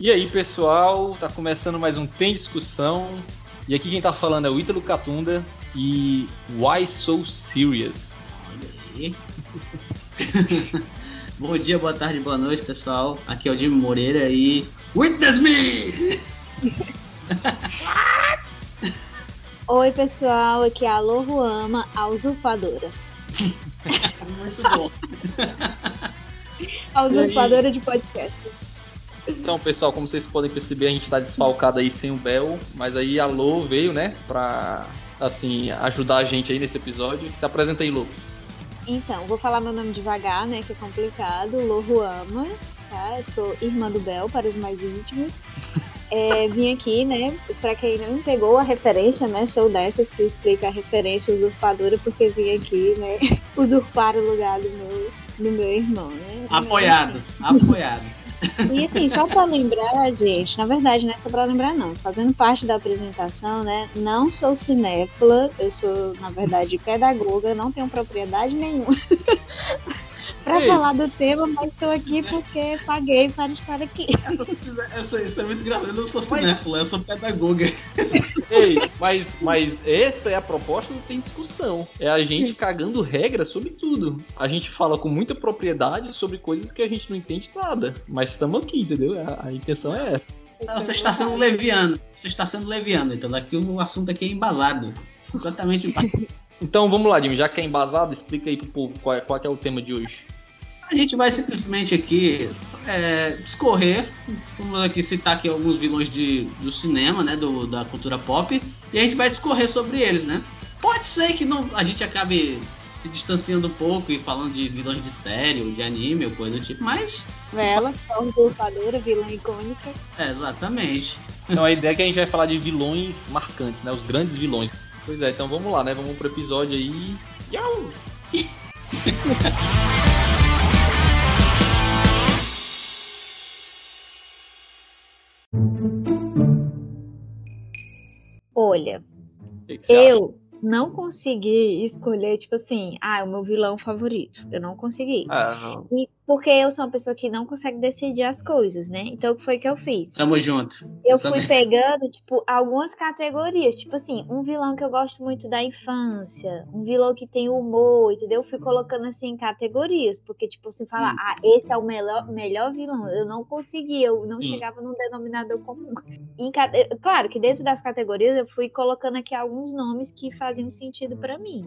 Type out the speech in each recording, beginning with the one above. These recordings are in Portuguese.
E aí, pessoal, tá começando mais um Tem Discussão. E aqui quem tá falando é o Ítalo Catunda e Why So Serious? Olha aí. Bom dia, boa tarde, boa noite, pessoal. Aqui é o Jimmy Moreira e. Witness me! Oi, pessoal, aqui é a Loruama, a usurpadora. Muito bom. A usurpadora de podcast. Então, pessoal, como vocês podem perceber, a gente tá desfalcado aí sem o Bel, mas aí a Lô veio, né, pra, assim, ajudar a gente aí nesse episódio. Se apresenta aí, Lô. Então, vou falar meu nome devagar, né, que é complicado. Loruama, tá? Eu sou irmã do Bel, para os mais íntimos. É, vim aqui, né, pra quem não pegou a referência, né, sou dessas que explica a referência usurpadora, porque vim aqui, né, usurpar o lugar do meu, do meu irmão, né. Apoiado, apoiado. E assim, só pra lembrar, gente, na verdade, não é só pra lembrar, não. Fazendo parte da apresentação, né? Não sou cinéfila, eu sou, na verdade, pedagoga, não tenho propriedade nenhuma pra Ei. falar do tema, mas estou aqui porque paguei para estar aqui. Essa, essa- isso é muito engraçado. Eu não sou cinéfilo, eu sou pedagoga. Ei, mas, mas essa é a proposta do Tem Discussão. É a gente cagando regras sobre tudo. A gente fala com muita propriedade sobre coisas que a gente não entende nada. Mas estamos aqui, entendeu? A, a intenção é essa. Não, Você está sendo leviano. Você está sendo leviano. Então daqui o assunto aqui é embasado. Completamente embasado. Então vamos lá, Jimmy. Já que é embasado, explica aí pro povo qual é, qual que é o tema de hoje. A gente vai simplesmente aqui é, discorrer, vamos aqui citar aqui alguns vilões de, do cinema, né, do, da cultura pop, e a gente vai discorrer sobre eles, né? Pode ser que não, a gente acabe se distanciando um pouco e falando de vilões de série ou de anime ou coisa do tipo, mas Ela, só usurpadora, vilã icônica. é, exatamente. Então a ideia é que a gente vai falar de vilões marcantes, né? Os grandes vilões. Pois é, então vamos lá, né? Vamos pro episódio aí. Yau! Olha, que que eu não consegui escolher, tipo assim, ah, é o meu vilão favorito. Eu não consegui. Ah, não. E porque eu sou uma pessoa que não consegue decidir as coisas, né? Então, o que foi que eu fiz? Tamo junto. Eu fui pegando, tipo, algumas categorias. Tipo assim, um vilão que eu gosto muito da infância, um vilão que tem humor, entendeu? Eu fui colocando assim em categorias. Porque, tipo assim, falar, Hum. ah, esse é o melhor, melhor vilão. Eu não conseguia, eu não Hum. chegava num denominador comum. Em eh, Claro que dentro das categorias eu fui colocando aqui alguns nomes que faziam sentido pra mim.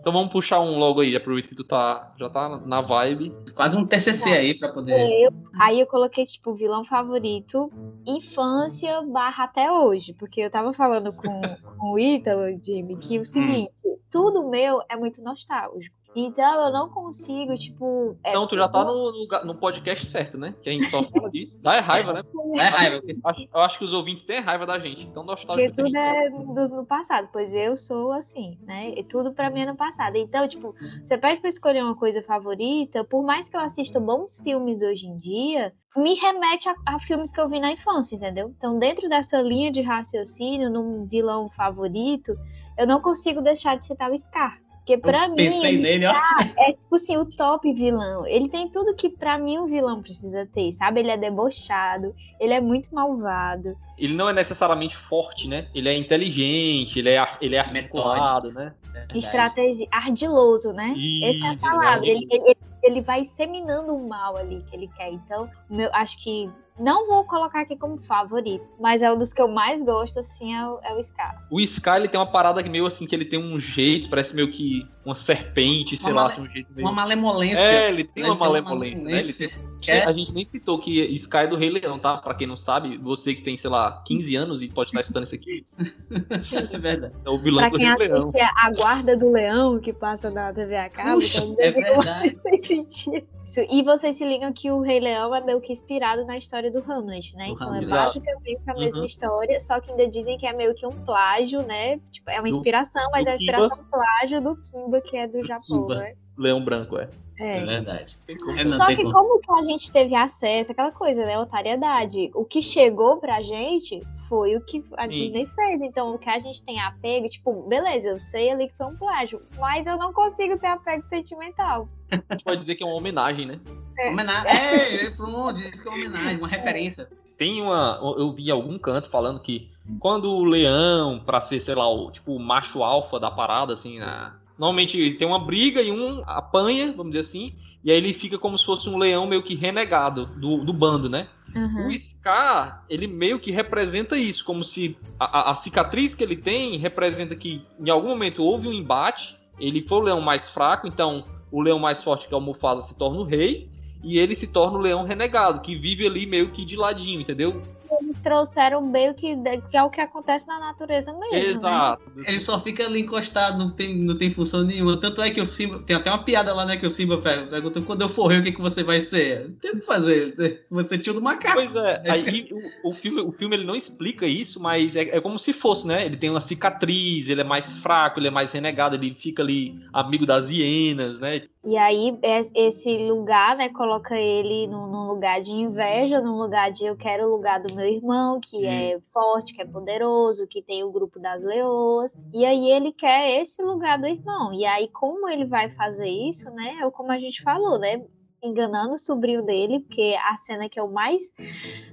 Então vamos puxar um logo aí, aproveita que tu tá, já tá na vibe. Quase um TCC aí pra poder. Eu- aí eu coloquei, tipo, vilão favorito, infância barra até hoje. Porque eu tava falando com, com o Ítalo, Jimmy, que o seguinte, tudo meu é muito nostálgico. Então eu não consigo, tipo. é, Então tu já tá no, no, no podcast certo, né? Que a gente só fala disso. Dá é raiva, né? É raiva. Acho- eu acho que os ouvintes têm raiva da gente. Então Porque nostálgico tem tudo que é do, no passado, pois eu sou assim, né? E tudo pra mim é no passado. Então, tipo, você pede pra escolher uma coisa favorita, por mais que eu assista bons filmes hoje em dia, me remete a, a filmes que eu vi na infância, entendeu? Então, dentro dessa linha de raciocínio, num vilão favorito, eu não consigo deixar de citar o Scar. Porque pra Eu mim, pensei ele nele, ó. é tipo assim, o top vilão. Ele tem tudo que pra mim um vilão precisa ter, sabe? Ele é debochado, ele é muito malvado. Ele não é necessariamente forte, né? Ele é inteligente, ele é, ele é articulado, né? estratégia ardiloso, né? Essa é a Isso, palavra. Ele, ele, ele vai seminando o mal ali que ele quer. Então, o meu, acho que não vou colocar aqui como favorito, mas é um dos que eu mais gosto, assim, é o, é o Scar. O Sky ele tem uma parada que meio assim, que ele tem um jeito, parece meio que uma serpente, sei Uma lá, assim, um jeito meio... Uma malemolência. É, ele tem Ele uma malemolência, né? Ele malemolência. tem- Que é- A gente nem citou que Sky é do Rei Leão, tá? Pra quem não sabe, você que tem, sei lá, 15 anos e pode estar estudando isso aqui, É verdade. é o vilão Pra do quem Rei Leão. a Guarda do Leão, que passa na TV a cabo, Puxa, então é verdade. faz sentido. Isso, E vocês se ligam que o Rei Leão é meio que inspirado na história do Hamlet, né? Do então Hamlet. é basicamente a mesma Uhum. história, só que ainda dizem que é meio que um plágio, né? Tipo, é uma Do- inspiração, mas do é uma Kimba. inspiração plágio do Kimba, que é do Japão, né? Leão branco, é. É É. verdade. Tem como. É, não, Só tem que como. como que a gente teve acesso, aquela coisa, né? Otariedade. O que chegou pra gente foi o que a Sim. Disney fez. Então, o que a gente tem apego, tipo, beleza, eu sei ali que foi um plágio, mas eu não consigo ter apego sentimental. A gente pode dizer que é uma homenagem, né? É. Homenagem. É, é, pronto, isso que é uma homenagem, uma referência. tem uma. Eu vi algum canto falando que quando o leão, pra ser, sei lá, o tipo o macho alfa da parada, assim, na... normalmente tem uma briga e um apanha, vamos dizer assim, e aí ele fica como se fosse um leão meio que renegado do, do bando, né? Uhum. O Scar, ele meio que representa isso, como se a, a, cicatriz que ele tem representa que em algum momento houve um embate, ele foi o leão mais fraco, então o leão mais forte que é o Mufasa se torna o rei, e ele se torna o leão renegado, que vive ali meio que de ladinho, entendeu? Eles trouxeram meio que, que é o que acontece na natureza mesmo. Né? Exato. Né? Ele só fica ali encostado, não tem, não tem função nenhuma. Tanto é que o Simba. Tem até uma piada lá, né? Que o Simba pergunta: quando eu for rei, o que, que você vai ser? Tem o que fazer. Você tio do macaco. Pois é, aí o, o, filme, o filme ele não explica isso, mas é, é como se fosse, né? Ele tem uma cicatriz, ele é mais fraco, ele é mais renegado, ele fica ali amigo das hienas, né? E aí, esse lugar, né, coloca ele num, num, lugar de inveja, num lugar de eu quero o lugar do meu irmão, que hum. é forte, que é poderoso, que tem o grupo das leoas. E aí ele quer esse lugar do irmão. E aí, como ele vai fazer isso, né? É como a gente falou, né? Enganando o sobrinho dele, porque a cena que eu mais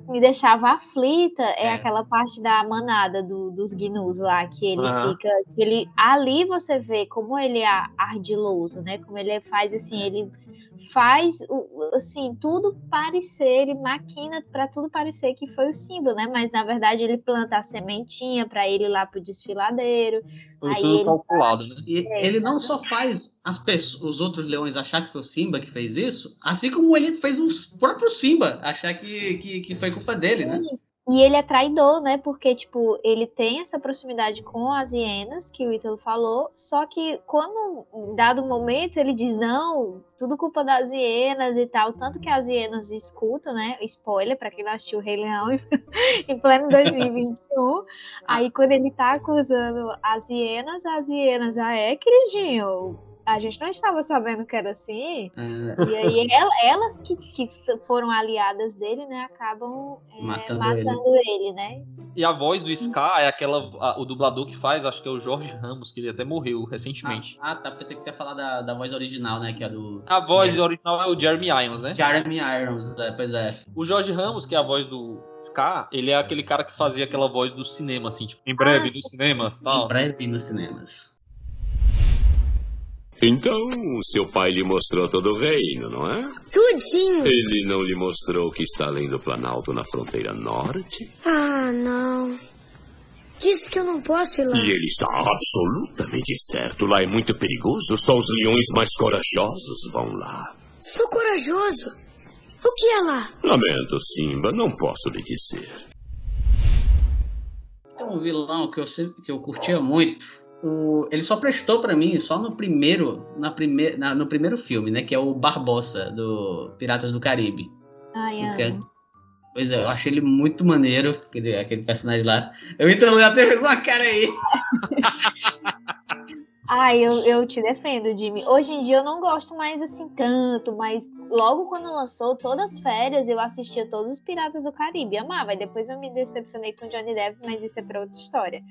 me deixava aflita é, é. aquela parte da manada do, dos gnus lá, que ele uhum. fica. Que ele, ali você vê como ele é ardiloso, né? Como ele faz assim, ele faz assim, tudo parecer, ele maquina para tudo parecer que foi o símbolo, né? Mas na verdade ele planta a sementinha para ele ir lá pro desfiladeiro. Foi tudo ele calculado, né? E é, ele não só faz as pessoas, os outros leões achar que foi o Simba que fez isso, assim como ele fez o próprio Simba achar que, que, que foi culpa dele, né? E ele é traidor, né? Porque, tipo, ele tem essa proximidade com as hienas, que o Ítalo falou, só que quando, em dado momento, ele diz, não, tudo culpa das hienas e tal, tanto que as hienas escutam, né? Spoiler, para quem não assistiu o Rei Leão em pleno 2021. Aí, quando ele tá acusando as hienas, as hienas, ah, é, queridinho, a gente não estava sabendo que era assim. É. E aí elas que, que foram aliadas dele, né, acabam é, matando, matando ele. ele. né? E a voz do Scar é aquela. A, o dublador que faz, acho que é o Jorge Ramos, que ele até morreu recentemente. Ah, ah tá. Pensei que ia falar da, da voz original, né? Que é do. A voz original é o Jeremy Irons, né? Jeremy Irons, é, pois é. O Jorge Ramos, que é a voz do Scar, ele é aquele cara que fazia aquela voz do cinema, assim, tipo, em breve ah, nos cinemas tal. Em breve nos cinemas. Então, seu pai lhe mostrou todo o reino, não é? Tudinho. Ele não lhe mostrou que está além do Planalto na fronteira norte? Ah, não. Disse que eu não posso ir lá. E ele está absolutamente certo. Lá é muito perigoso. Só os leões mais corajosos vão lá. Sou corajoso. O que é lá? Lamento, Simba. Não posso lhe dizer. Tem um vilão que eu, sempre, que eu curtia muito o, ele só prestou para mim só no primeiro, na prime, na, no primeiro filme, né? Que é o Barbossa, do Piratas do Caribe. Ai, ai. Pois é, eu achei ele muito maneiro, aquele, aquele personagem lá. Eu então até fez uma cara aí. Ai, eu, eu te defendo, Jimmy. Hoje em dia eu não gosto mais assim tanto, mas logo quando lançou, todas as férias, eu assistia todos os Piratas do Caribe. Amava. E depois eu me decepcionei com Johnny Depp, mas isso é pra outra história.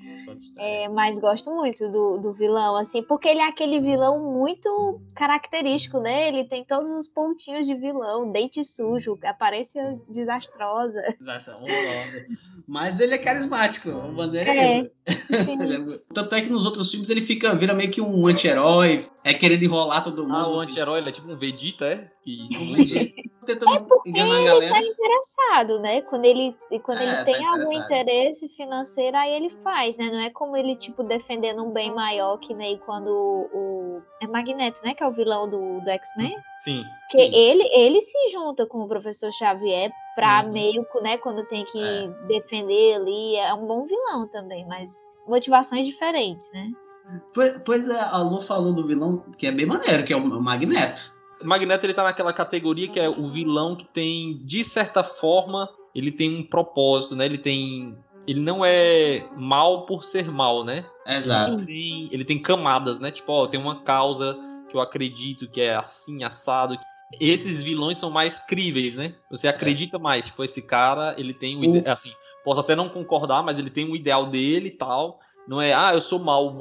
É, mas gosto muito do, do vilão, assim, porque ele é aquele vilão muito característico, né? Ele tem todos os pontinhos de vilão, dente sujo, aparência desastrosa. Desastrosa. Mas ele é carismático, a bandeira é, é Tanto é que nos outros filmes ele fica, vira meio que um anti-herói, é querendo enrolar todo mundo. Ah, o anti-herói, ele é tipo um Vegeta, é? Que... é porque ele tá interessado, né? Quando ele, quando é, ele tá tem tá algum interesse financeiro, aí ele faz, né? Não é como ele, tipo, defendendo um bem maior, que nem quando o... É Magneto, né? Que é o vilão do, do X-Men. Sim. Que sim. Ele, ele se junta com o professor Xavier pra uhum. meio, né? Quando tem que é. defender ali. É um bom vilão também, mas motivações diferentes, né? Pois, pois é, a Lu falou do vilão que é bem maneiro, que é o Magneto. Magneto ele tá naquela categoria que é o vilão que tem, de certa forma, ele tem um propósito, né? Ele tem. Ele não é mal por ser mal, né? Exato. Ele tem, ele tem camadas, né? Tipo, ó, tem uma causa que eu acredito que é assim, assado. Esses vilões são mais críveis, né? Você acredita é. mais. Tipo, esse cara, ele tem um. O... Assim, posso até não concordar, mas ele tem um ideal dele e tal. Não é, ah, eu sou mal.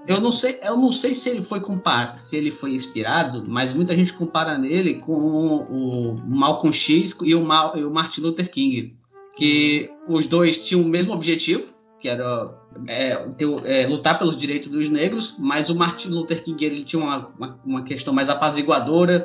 eu não sei, eu não sei se ele foi compar, se ele foi inspirado, mas muita gente compara nele com o Malcolm X e o, Mal, e o Martin Luther King. que os dois tinham o mesmo objetivo, que era é, ter, é, lutar pelos direitos dos negros, mas o Martin Luther King ele tinha uma, uma, uma questão mais apaziguadora,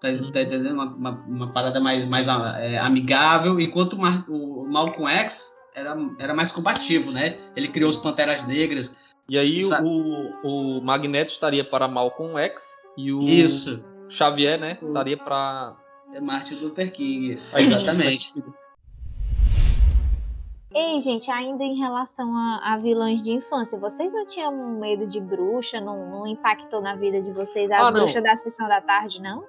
tá, tá entendendo? Uma, uma, uma, parada mais, mais é, amigável, enquanto o, Mar, o Malcolm X era, era mais combativo, né? Ele criou os Panteras Negras. E aí o, o Magneto estaria para Malcolm X e o Isso. Xavier, né, estaria para é Martin Luther King. Exatamente. Ei, gente, ainda em relação a, a, vilãs de infância, vocês não tinham medo de bruxa? Não, não impactou na vida de vocês a ah, bruxa da sessão da tarde, não?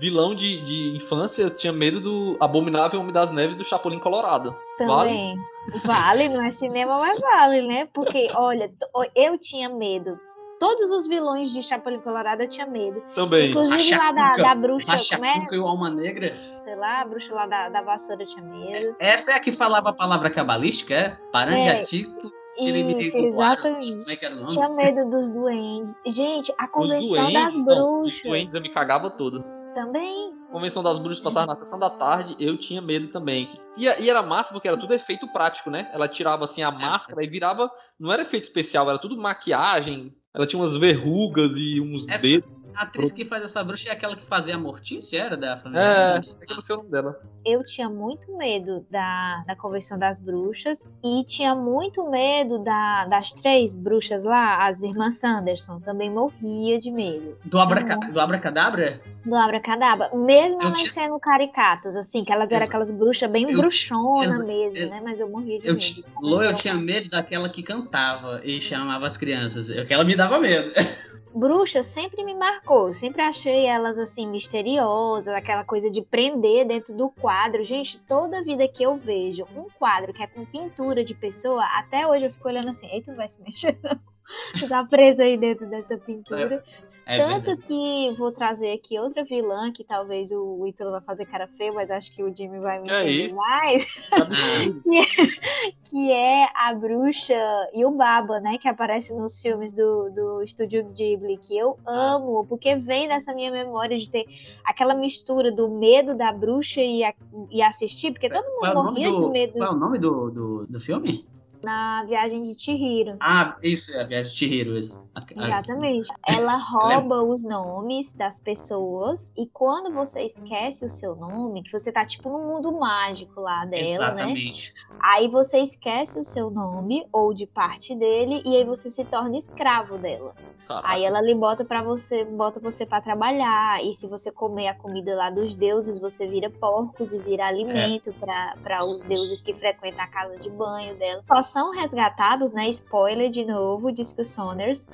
Vilão de, de infância, eu tinha medo do Abominável Homem das Neves do Chapolin Colorado. Também. Vale, vale não é cinema, mas vale, né? Porque, olha, eu tinha medo todos os vilões de Chapolin Colorado eu tinha medo. Também. Inclusive lá da, da bruxa. Como é? e o Alma Negra. Sei lá, a bruxa lá da, da vassoura eu tinha medo. Essa é a que falava a palavra cabalística, é? Paranjatico. É. Isso, exatamente. Como é que era o nome? Tinha medo dos duendes. Gente, a convenção das bruxas. Não, os duendes eu me cagava todo. Também. Convenção das Bruxas passava na sessão da tarde, eu tinha medo também. E, e, era massa porque era tudo efeito prático, né? Ela tirava assim a máscara e virava. Não era efeito especial, era tudo maquiagem, ela tinha umas verrugas e uns essa dedos. A atriz que faz essa bruxa é aquela que fazia a Mortícia, era da família? É, é que eu não sei o nome dela. Eu tinha muito medo da, da Convenção das Bruxas e tinha muito medo da, das três bruxas lá, as irmãs Sanderson. Também morria de medo. Do, abraca, do Abracadabra? Do Abracadabra. Mesmo eu elas tinha... sendo caricatas, assim, que elas eram aquelas bruxas bem eu... bruxona mesmo, eu... né? Mas eu morria de eu medo. Lô, eu tinha medo daquela que cantava e chamava as crianças. Aquela me dava medo. bruxa sempre me marcou. Sempre achei elas assim misteriosas, aquela coisa de prender dentro do quadro. Gente, toda vida que eu vejo um quadro que é com pintura de pessoa, até hoje eu fico olhando assim, eita, não vai se mexer não. Tá preso aí dentro dessa pintura. É, é Tanto verdade. que vou trazer aqui outra vilã que talvez o Ítalo vai fazer cara feia, mas acho que o Jimmy vai me é entender isso? mais. que, é, que, é, a bruxa e o Baba, né? Que aparece nos filmes do, do Estúdio Ghibli, que eu ah. amo, porque vem dessa minha memória de ter aquela mistura do medo da bruxa e, a, e assistir, porque todo mundo morria do, de medo. Qual é o nome do, do, do filme? Na viagem de Chihiro. Ah, isso, é a viagem de Chihiro, isso. Exatamente. Ela rouba os nomes das pessoas e quando você esquece o seu nome, que você tá tipo no mundo mágico lá dela, né? Exatamente. né? Aí você esquece o seu nome ou de parte dele e aí você se torna escravo dela. Caraca. Aí ela lhe bota para você, bota você para trabalhar e se você comer a comida lá dos deuses, você vira porcos e vira alimento é. para os deuses que frequentam a casa de banho dela. São resgatados, né? Spoiler de novo, diz que o Soners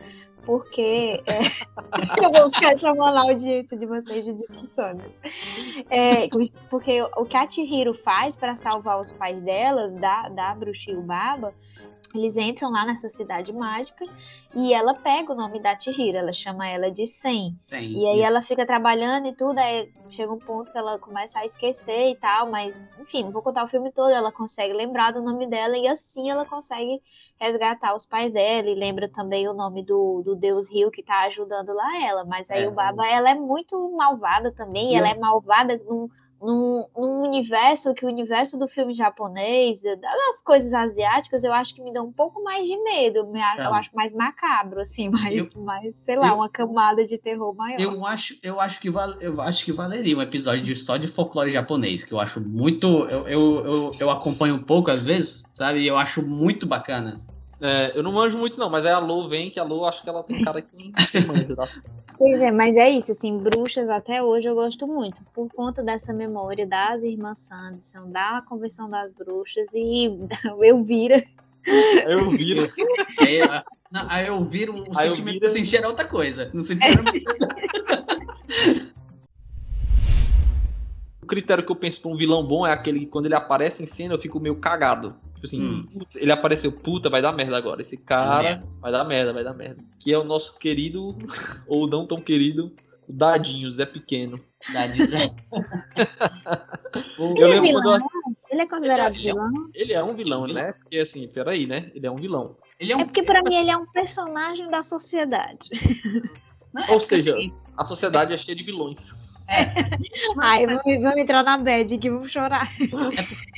porque é, eu vou ficar chamando a audiência de vocês de discussões. É, porque o que a Chihiro faz para salvar os pais delas, da, da Bruxa e o Baba, eles entram lá nessa cidade mágica e ela pega o nome da Chihiro, ela chama ela de Sen. e aí isso. ela fica trabalhando e tudo, aí chega um ponto que ela começa a esquecer e tal, mas enfim, não vou contar o filme todo, ela consegue lembrar do nome dela e assim ela consegue resgatar os pais dela e lembra também o nome do, do Deus Rio que tá ajudando lá ela. Mas aí é, o Baba, ela é muito malvada também, ela é malvada num num, num, universo que o universo do filme japonês, das coisas asiáticas, eu acho que me dá um pouco mais de medo. Eu, eu acho mais macabro, assim, mais, eu, mais sei lá, eu, uma camada de terror maior. Eu acho, eu acho que val, eu acho que valeria um episódio de, só de folclore japonês, que eu acho muito. Eu, eu, eu, eu acompanho um pouco às vezes, sabe? E eu acho muito bacana. É, eu não manjo muito não, mas é a Lu vem, que a Lu acho que ela tem cara que manja, tá? Pois é, mas é isso, assim, bruxas até hoje eu gosto muito, por conta dessa memória das irmãs Sanderson, da Convenção das Bruxas e eu vira. Eu viro. É, não, aí eu viro, o aí sentimento que eu senti era outra coisa. Não senti era... O critério que eu penso pra um vilão bom é aquele que quando ele aparece em cena eu fico meio cagado. Tipo assim, hum. ele apareceu, puta, vai dar merda agora. Esse cara vai dar merda, vai dar merda. Que é o nosso querido, ou não tão querido, o Dadinho, Zé Pequeno. Dadinho Zé. ele, é vilão, eu... ele é considerado ele é, vilão? Ele é um vilão, né? Porque assim, peraí, né? Ele é um vilão. É, um... é, porque pra mim ele é um personagem da sociedade. Ou seja, assim... a sociedade é cheia de vilões. Ai, vamos, entrar na bad que vamos chorar.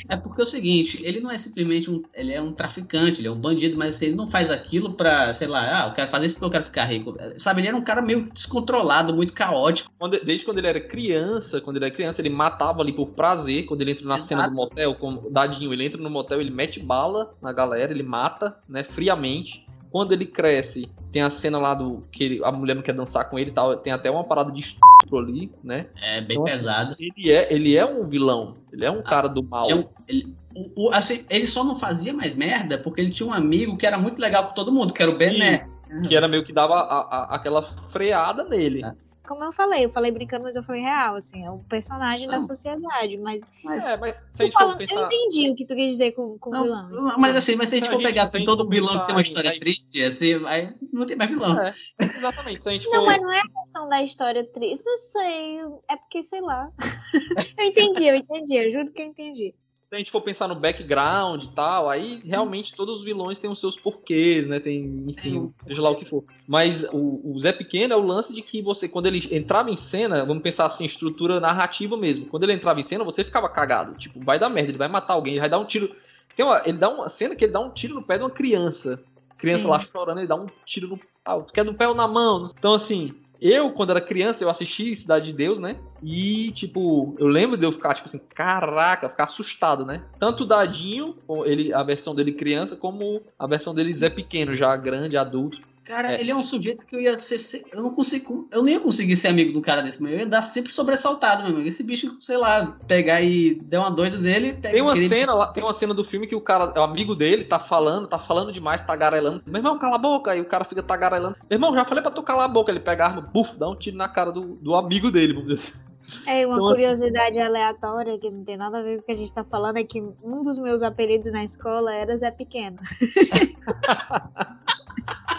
É porque é o seguinte, ele não é simplesmente um. Ele é um traficante, ele é um bandido, mas assim, ele não faz aquilo pra, sei lá, ah, eu quero fazer isso porque eu quero ficar rico. Sabe, ele era um cara meio descontrolado, muito caótico. Quando- desde quando ele era criança, quando ele era criança, ele matava ali por prazer. Quando ele entra na Exato. cena do motel, como Dadinho, ele entra no motel, ele mete bala na galera, ele mata, né, friamente. Quando ele cresce, tem a cena lá do que ele- a mulher não quer dançar com ele e tal, tem até uma parada de estupro ali, né? É bem Nossa. pesado. Ele é, ele é um vilão, ele é um cara do mal. Um- ele, o- o- assim, ele só não fazia mais merda porque ele tinha um amigo que era muito legal com todo mundo, que era o Bené. Que era meio que dava a- a- aquela freada nele. É. Como eu falei, eu falei brincando, mas eu falei real, assim, é um personagem da Não. sociedade, mas Mas, É, mas a eu, pensar. entendi o que tu quis dizer com, com não, vilão. mas assim, mas se a gente Se a for gente- pegar assim, todo vilão que tem uma pensar história em- triste, assim, aí não tem mais vilão. É, exatamente. Se a gente Não, for- mas não é a questão da história triste, não sei, é porque, sei lá. eu entendi, eu entendi, eu juro que eu entendi. Se a gente for pensar no background e tal, aí realmente todos os vilões têm os seus porquês, né? Tem, enfim, seja lá o que for. Mas o, o Zé Pequeno é o lance de que você, quando ele entrava em cena, vamos pensar assim, estrutura narrativa mesmo. Quando ele entrava em cena, você ficava cagado. Tipo, vai dar merda, ele vai matar alguém, ele vai dar um tiro. Tem uma, ele dá uma cena que ele dá um tiro no pé de uma criança. Criança Sim. lá chorando, ele dá um tiro no pau. Tu quer no pé ou na mão? Então, assim, eu, quando era criança, eu assisti Cidade de Deus, né? E, tipo, eu lembro de eu ficar, tipo assim, caraca, ficar assustado, né? Tanto o Dadinho, ele, a versão dele criança, como a versão dele Zé Pequeno, já grande, adulto. Cara, É. ele é um sujeito que eu ia ser. Eu não consigo. Eu não ia conseguir ser amigo do cara desse, mas eu ia dar sempre sobressaltado, meu amigo. Esse bicho, sei lá, pegar e der uma doida dele. Pega, Tem uma querer- cena lá, tem uma cena do filme que o cara, o amigo dele, tá falando, tá falando demais, tagarelando. Meu irmão, cala a boca. Aí o cara fica tagarelando. Meu irmão, já falei pra tu calar a boca. Ele pega a arma, buf, dá um tiro na cara do, do amigo dele, vamos dizer assim. É, uma Então, assim- curiosidade aleatória que não tem nada a ver com o que a gente tá falando é que um dos meus apelidos na escola era Zé Pequeno.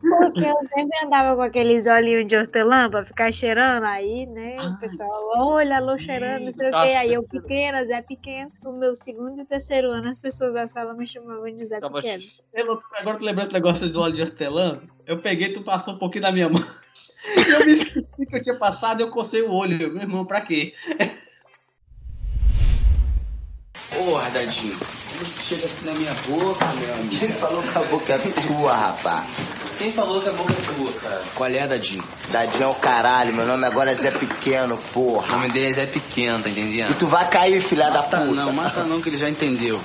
Porque eu sempre andava com aqueles olhinhos de hortelã pra ficar cheirando aí, né? O pessoal, olha, alô cheirando, não sei o quê. Aí eu pequena, Zé Pequeno. No meu segundo e terceiro ano, as pessoas da sala me chamavam de Zé Pequeno. Eu- Agora tu lembrou esse negócio de óleo de hortelã? Eu peguei, tu passou um pouquinho na minha mão. Eu me esqueci que eu tinha passado e eu cocei o olho. Meu irmão, pra quê? Chega assim na minha boca, meu amigo. Quem falou que a boca é tua, rapá? Quem falou que a boca é tua, cara? Qual é, Dadinho? Dadinho é o caralho, meu nome agora é Zé Pequeno, O porra. nome dele é Zé Pequeno, tá entendendo? E tu vai cair, filha da Mata puta. não, mata não, que ele já entendeu.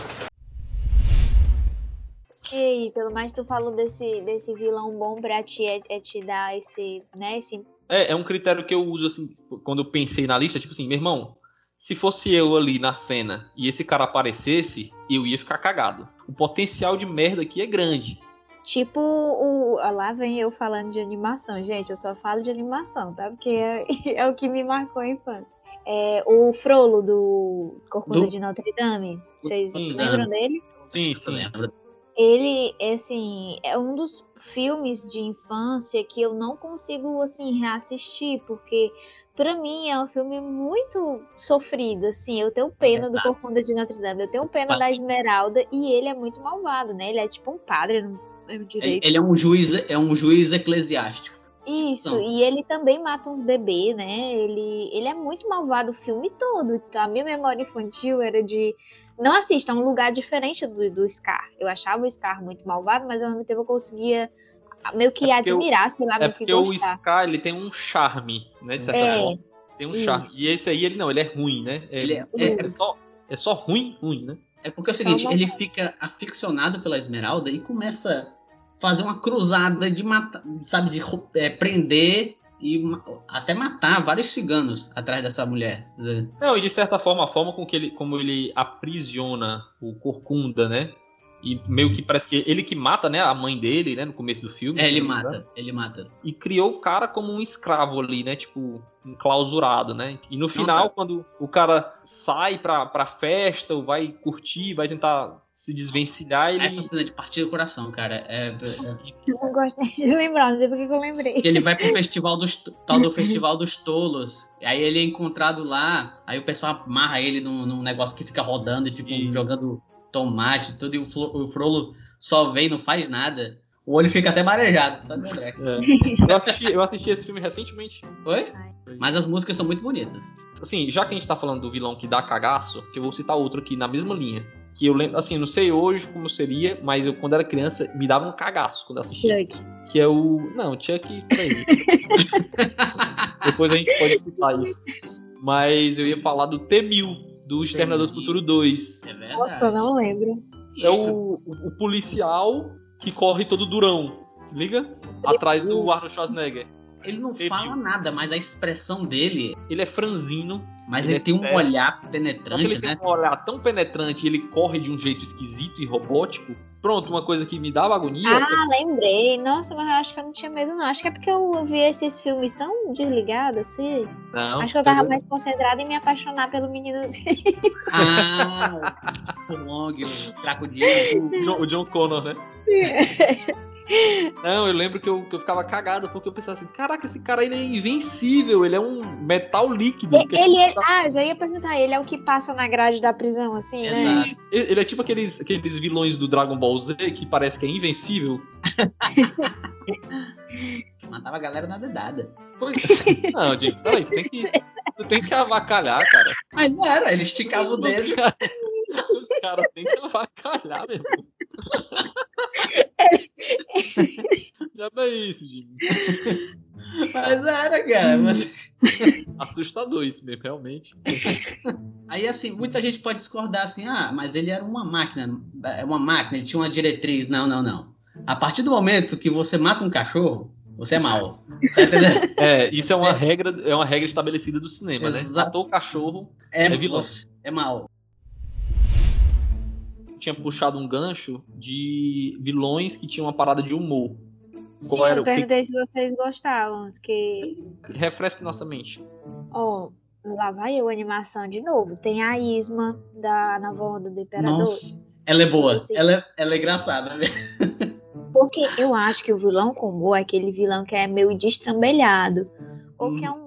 Eita, mas tu falou desse, desse vilão bom pra ti é, é te dar esse, né, esse É, é um critério que eu uso, assim, quando eu pensei na lista, tipo assim, meu irmão, se fosse eu ali na cena e esse cara aparecesse, eu ia ficar cagado. O potencial de merda aqui é grande. Tipo, o, ah, lá vem eu falando de animação. Gente, eu só falo de animação, tá? Porque é, é o que me marcou a infância. É, o Frollo do Corcunda Do- de Notre Dame. Vocês Sim, lembram dele? Sim, sim. lembra? Ele, assim, é um dos filmes de infância que eu não consigo, assim, reassistir, porque pra mim é um filme muito sofrido, assim. Eu tenho pena do Corcunda de Notre Dame, eu tenho pena da Mas- Esmeralda e ele é muito malvado, né? Ele é tipo um padre, não lembro direito. Ele é um juiz, é um juiz eclesiástico. Isso, São. e ele também mata uns bebês, né? Ele, ele é muito malvado o filme todo. Então, a minha memória infantil era de. Não assista, é um lugar diferente do, do Scar. Eu achava o Scar muito malvado, mas ao mesmo tempo eu conseguia meio que É admirar, sei lá, É meio que porque o gostar. Sky, ele tem um charme, né, de certa É, forma. Tem um isso. charme. E esse aí, ele não, ele é ruim, né? É, Ele é- é só, é só ruim, ruim, né? É porque é o seguinte, ele fica aficionado pela Esmeralda e começa a fazer uma cruzada de matar, sabe, de é, prender e ma- até matar vários ciganos atrás dessa mulher. Não, e de certa forma, a forma com que ele, como ele aprisiona o Corcunda, né? E meio que parece que ele que mata, né, a mãe dele, né, no começo do filme. É, ele mata, ele mata. E criou o cara como um escravo ali, né, tipo, enclausurado, né? E no final, quando o cara sai pra, pra festa, ou vai curtir, vai tentar se desvencilhar, ele... Essa cena de partir do coração, cara, é, é- Eu não gosto nem de lembrar, não sei porque que eu lembrei. ele vai pro festival dos tal do festival dos tolos. Aí ele é encontrado lá, aí o pessoal amarra ele num, num negócio que fica rodando e fica Isso. jogando tomate tudo, e o, o Frollo só vem, não faz nada. O olho fica até marejado, sabe, André? É. Eu, assisti, eu assisti esse filme recentemente. Oi? Mas as músicas são muito bonitas. Assim, já que a gente tá falando do vilão que dá cagaço, que eu vou citar outro aqui na mesma linha. Que eu lembro, assim, não sei hoje como seria, mas eu quando era criança me dava um cagaço quando eu assistia. Chuck. Que é o. Não, Chuck. Depois a gente pode citar isso. Mas eu ia falar do T-1000, do Exterminador do Futuro 2. É verdade. Nossa, eu não lembro. É o, o, o policial que corre todo durão. Se liga? Atrás do Arnold Schwarzenegger. Ele não Ele- fala nada, mas a expressão dele. Ele é franzino. Mas Ele ele, é tem um sério. olhar Só que penetrante, ele né? tem um olhar tão penetrante e ele corre de um jeito esquisito e robótico. Pronto, uma coisa que me dava agonia. Ah, lembrei. Nossa, mas eu acho que eu não tinha medo, não. Acho que é porque eu vi esses filmes tão desligados, assim. Não, acho que eu tava mais concentrada em me apaixonar pelo meninozinho. Ah, o Long, o crocodilo. o John, o John Connor, né? Não, eu lembro que eu, que eu ficava cagado porque eu pensava assim: caraca, esse cara ele é invencível, ele é um metal líquido. Ele é. tá- Ah, já ia perguntar. Ele é o que passa na grade da prisão, assim, né? Exato. Ele ele é tipo aqueles, aqueles vilões do Dragon Ball Z que parece que é invencível. Matava a galera na dedada. Pois Não, James, peraí, tu tem que, tu tem que avacalhar, cara. Mas era, ele esticava o dedo. Os caras têm que avacalhar, meu irmão. Já é isso, Jimmy. Mas era, cara. Mas... Assustador isso mesmo, realmente. Aí, assim, muita gente pode discordar assim, ah, mas ele era uma máquina, é uma máquina, ele tinha uma diretriz. Não, não, não. A partir do momento que você mata um cachorro, você é mau. Tá? É, isso é uma regra, é uma regra estabelecida do cinema, né? Exa- Matou o cachorro, É, É vilão. É mau. Tinha puxado um gancho de vilões que tinham uma parada de humor. Sim, Qual era eu o que- perguntei se vocês gostavam. Porque, Refresque nossa mente. ó, lá vai eu, animação de novo. Tem a Isma da Nova Onda do Imperador. Nossa, ela é boa. Sim. Ela é, ela é engraçada, né? Porque eu acho que o vilão com humor é aquele vilão que é meio destrambelhado. Ou que é um,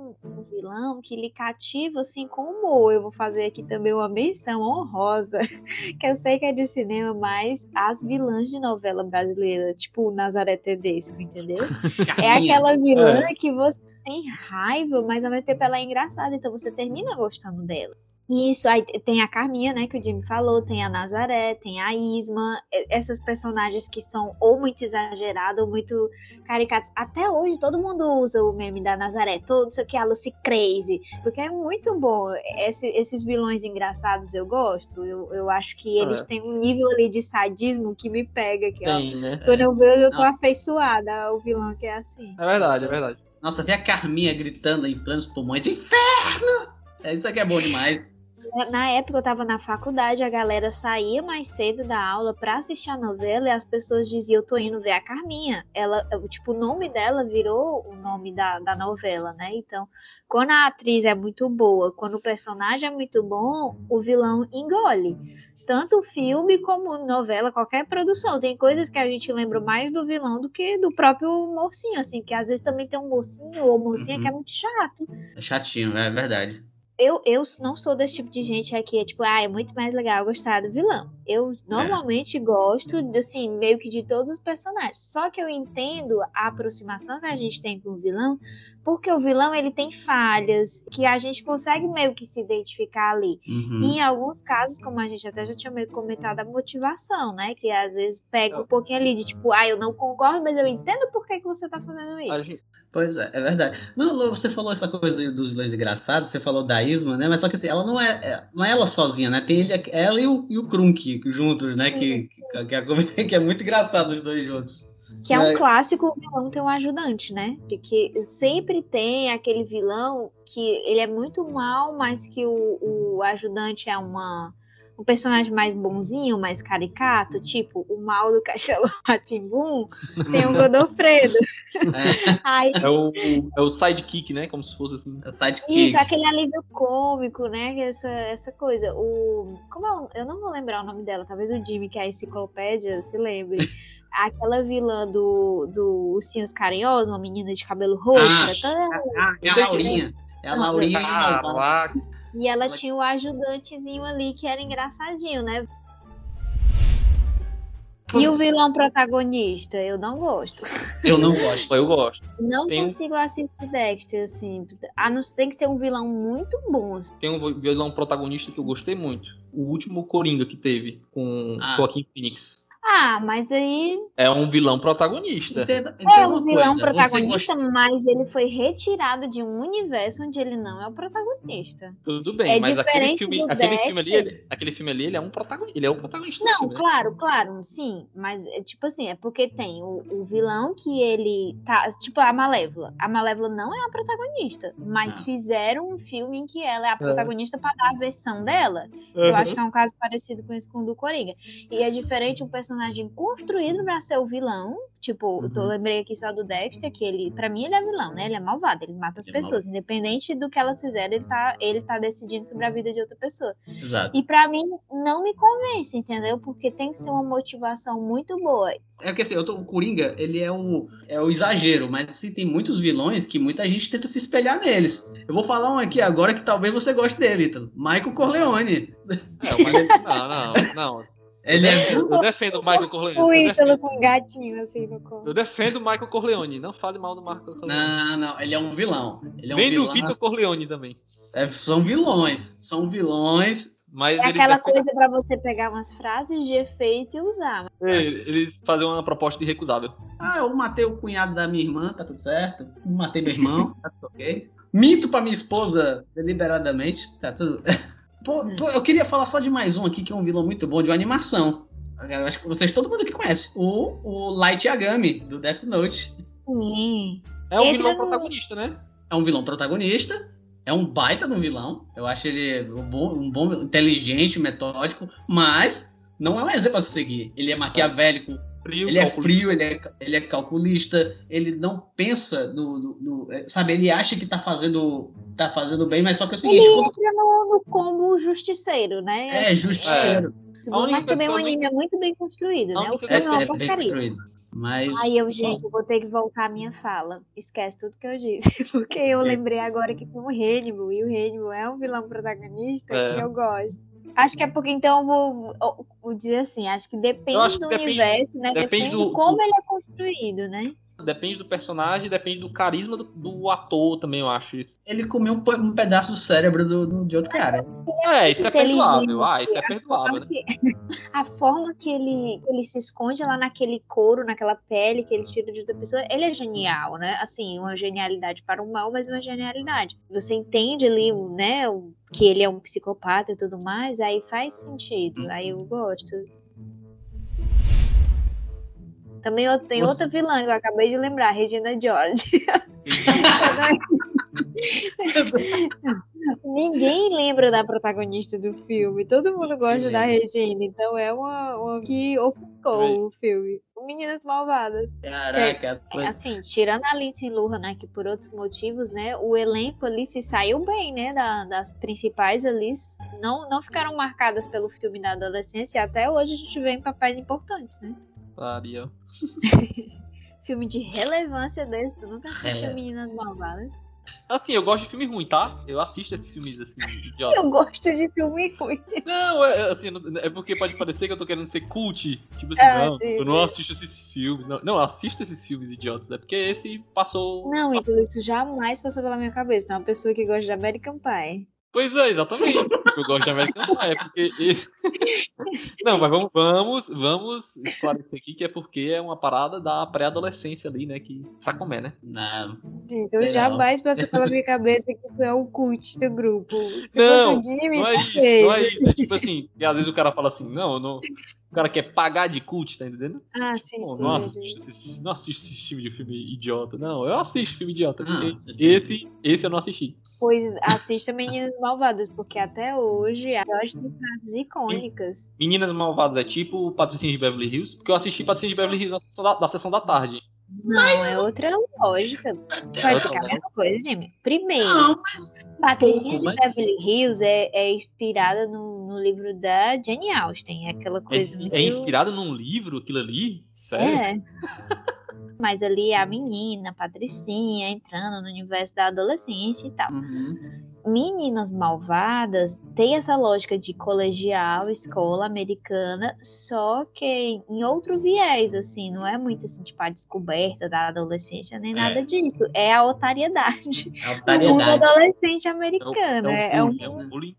que lhe cativa assim com humor. Eu vou fazer aqui também uma menção honrosa, que eu sei que é de cinema, mas as vilãs de novela brasileira, tipo Nazaré Tedesco, entendeu? É aquela vilã que você tem raiva, mas ao mesmo tempo ela é engraçada, então você termina gostando dela. Isso, aí tem a Carminha, né, que o Jimmy falou, tem a Nazaré, tem a Isma, essas personagens que são ou muito exageradas ou muito caricatas. Até hoje todo mundo usa o meme da Nazaré, todo isso aqui, a Lucy Crazy, porque é muito bom. Esse- esses vilões engraçados eu gosto, eu, eu acho que eles É. têm um nível ali de sadismo que me pega, que ó, Tem, né? quando eu vejo eu tô Não. afeiçoada ao vilão que é assim. É verdade, é verdade. Nossa, ver a Carminha gritando em planos pulmões, inferno! É, isso aqui é bom demais. Na época eu tava na faculdade, a galera saía mais cedo da aula pra assistir a novela e as pessoas diziam, eu tô indo ver a Carminha. Ela, tipo, o nome dela virou o nome da, da novela, né? Então, quando a atriz é muito boa, quando o personagem é muito bom, o vilão engole. Tanto filme como novela, qualquer produção. Tem coisas que a gente lembra mais do vilão do que do próprio mocinho, assim, que às vezes também tem um mocinho ou mocinha Uhum. que é muito chato É chatinho, é verdade. Eu, eu não sou desse tipo de gente aqui, é tipo, ah, é muito mais legal gostar do vilão. Eu normalmente gosto, assim, meio que de todos os personagens. Só que eu entendo a aproximação que a gente tem com o vilão, porque o vilão, ele tem falhas que a gente consegue meio que se identificar ali. Uhum. E em alguns casos, como a gente até já tinha meio comentado, a motivação, né? Que às vezes pega um pouquinho ali de tipo, ah, eu não concordo, mas eu entendo por que, que você tá fazendo isso. Pois é, é verdade. Não, Lu, você falou essa coisa do- dos vilões engraçados, você falou da Isma, né? Mas só que assim, ela não é, é- não é ela sozinha, né? Tem ele, ela e o, e o Krunk juntos, né? Que, que, que é, que é muito engraçado os dois juntos. Que é um É. clássico o vilão ter um ajudante, né? De que sempre tem aquele vilão que ele é muito mal, mas que o, o ajudante é uma um personagem mais bonzinho, mais caricato, tipo o mal do Castelo Ratimbum, tem o Godofredo. É, Aí, É o, é o sidekick, né? Como se fosse assim. é o sidekick. isso, aquele alívio cômico, né? que Essa, essa coisa. O. Como é o- Eu não vou lembrar o nome dela, talvez o Jimmy, que é a enciclopédia, se lembre. Aquela vilã do, do Ursinhos Carinhosos, uma menina de cabelo roxo, Ah, toda Ah, é a Laurinha. É a Laurinha. Caraca. E ela tinha o ajudantezinho ali que era engraçadinho, né? E o vilão protagonista? Eu não gosto. Eu não gosto. Eu gosto. Não Tem consigo assistir Dexter, assim. A não tem que ser um vilão muito bom. assim. Tem um vilão protagonista que eu gostei muito. O último Coringa que teve com Ah. Joaquim Phoenix. Ah, mas aí É um vilão protagonista. Entenda, é um vilão coisa, protagonista, mas ele foi retirado de um universo onde ele não é o protagonista. Tudo bem, É mas aquele diferente filme, do aquele filme ali, ele, aquele filme ali, ele é um protagonista. Ele é o protagonista Não, filme, né? claro, claro, sim. Mas é tipo assim, é porque tem o, o vilão que ele tá. Tipo, a Malévola. A Malévola não é a protagonista. Mas Ah. fizeram um filme em que ela é a protagonista pra dar a versão dela. Eu Uhum. acho que é um caso parecido com esse com o do Coringa. E é diferente um personagem construído pra ser o vilão. Tipo, eu tô- Uhum. lembrei aqui só do Dexter, que ele, pra mim, ele é vilão, né? Ele é malvado, ele mata as Ele é pessoas. Independente do que elas fizerem, ele tá, ele tá decidindo sobre a vida de outra pessoa. Exato. E pra mim, não me convence, entendeu? Porque tem que ser uma motivação muito boa. É que assim, eu tô, o Coringa, ele é o, é o exagero, mas assim, tem muitos vilões que muita gente tenta se espelhar neles. Eu vou falar um aqui agora que talvez você goste dele, Ítalo. Michael Corleone. É, mas, não, não, não. Ele é Eu, defendo o Michael Corleone. O Eu Ítalo defendo, com um gatinho assim no colo. eu defendo o Michael Corleone. Não fale mal do Michael Corleone. Não, não, ele é um vilão. Ele é um Nem do vilão. Vitor Corleone também. É, são vilões. São vilões. Mas É aquela defendem- coisa pra você pegar umas frases de efeito e usar. É, eles fazem uma proposta irrecusável. Ah, eu matei o cunhado da minha irmã, tá tudo certo. Matei meu irmão, tá tudo ok. Minto pra minha esposa deliberadamente, tá tudo. Pô, pô, eu queria falar só de mais um aqui, que é um vilão muito bom de uma animação. Eu acho que vocês, todo mundo aqui conhece. O, o Light Yagami, do Death Note. Sim. É um Entra vilão no- protagonista, né? É um vilão protagonista. É um baita de um vilão. Eu acho ele um bom, um bom inteligente, metódico, mas não é um exemplo a se seguir. Ele é maquiavélico, Frio, ele é calculista. frio, ele é, ele é calculista, ele não pensa no, no- no- é, sabe, ele acha que tá fazendo, tá fazendo bem, mas só que é o seguinte, Ele quando entra no, no combo justiceiro, né? é Assim, justiceiro, é, A mas também o anime é muito bem construído, A né? O filme é, é uma é bem porcaria. construído. Mas Aí eu, gente, eu vou ter que voltar à minha fala. Esquece tudo que eu disse. Porque eu lembrei agora que tem o Hannibal. E o Hannibal é um vilão protagonista É. que eu gosto. Acho que é porque então eu vou, vou dizer assim, acho que depende acho que do depende- universo, né? depende Depende, do- de como do- ele é construído, né? Depende do personagem, depende do carisma do, do ator também, eu acho isso. ele comeu um, um pedaço do cérebro do, do- de outro cara. É, isso é perdoável. Ah, isso é perdoável, né? A forma que ele, ele se esconde lá naquele couro, naquela pele que ele tira de outra pessoa, ele é genial, né? Assim, uma genialidade para o mal, mas uma genialidade. Você entende ali, né, o- que ele é um psicopata e tudo mais, aí faz sentido. Aí eu gosto. Também Você- outra vilã que eu acabei de lembrar, Regina George. Ninguém lembra da protagonista do filme. Todo mundo gosta da. Regina. Então é uma, uma que ofuscou o filme. Meninas Malvadas. Caraca, É, Assim, tirando a Lindsay Lohan, né, que por outros motivos, né, o elenco ali se saiu bem, né, da- das principais ali, não, não ficaram marcadas pelo filme da adolescência, e até hoje a gente vê em papéis importantes, né. Faria. Filme de relevância desse, tu nunca assistiu É. Meninas Malvadas? Assim, eu gosto de filme ruim, tá? Eu assisto esses filmes assim, idiota. Eu gosto de filme ruim. Não, é, assim, não- é porque pode parecer que eu tô querendo ser cult. Tipo assim, Ah, não, sim, eu não sim. assisto esses filmes. Não, não, eu assisto esses filmes idiotas. É porque esse passou. Não, então isso jamais passou pela minha cabeça. Tu é uma pessoa que gosta de American Pie. Pois é, exatamente. eu gosto de American Pie. É porque. não, mas vamos, vamos, vamos esclarecer aqui que é porque é uma parada da pré-adolescência ali, né? Que sacomé, né? Não, Então Sei jamais passou pela minha cabeça que tu é o cult do grupo. Se Não, fosse o Jimmy, Não é isso, não é isso. É tipo assim, que às vezes o cara fala assim, não, eu não. O cara quer pagar de cult, tá entendendo? Ah, sim. Pô, não, esse, não assisto esse time de filme idiota. Não, eu assisto filme idiota. Você- esse, esse eu não assisti. Pois assista Meninas Malvadas, porque até hoje a gosto de frases icônicas. Meninas Malvadas é tipo Patricinha de Beverly Hills, porque eu assisti Patricinha de Beverly Hills na sessão da, da sessão da tarde. Não, é outra lógica. Vai ficar a mesma coisa, Jimmy. Primeiro, não, mas Patricinha de mas- Beverly Hills é, é inspirada no, no livro da Jane Austen. É aquela É, coisa meio... é inspirado num livro aquilo ali? Sério? É. Mas ali é a menina, a Patricinha, entrando no universo da adolescência e tal. Uhum. Meninas Malvadas tem essa lógica de colegial, escola americana, só que em outro viés, assim, não é muito assim, tipo, a descoberta da adolescência, nem É. nada disso. É a otariedade. A O mundo otariedade. adolescente É o- americano. é É, um um bullying, é um bullying.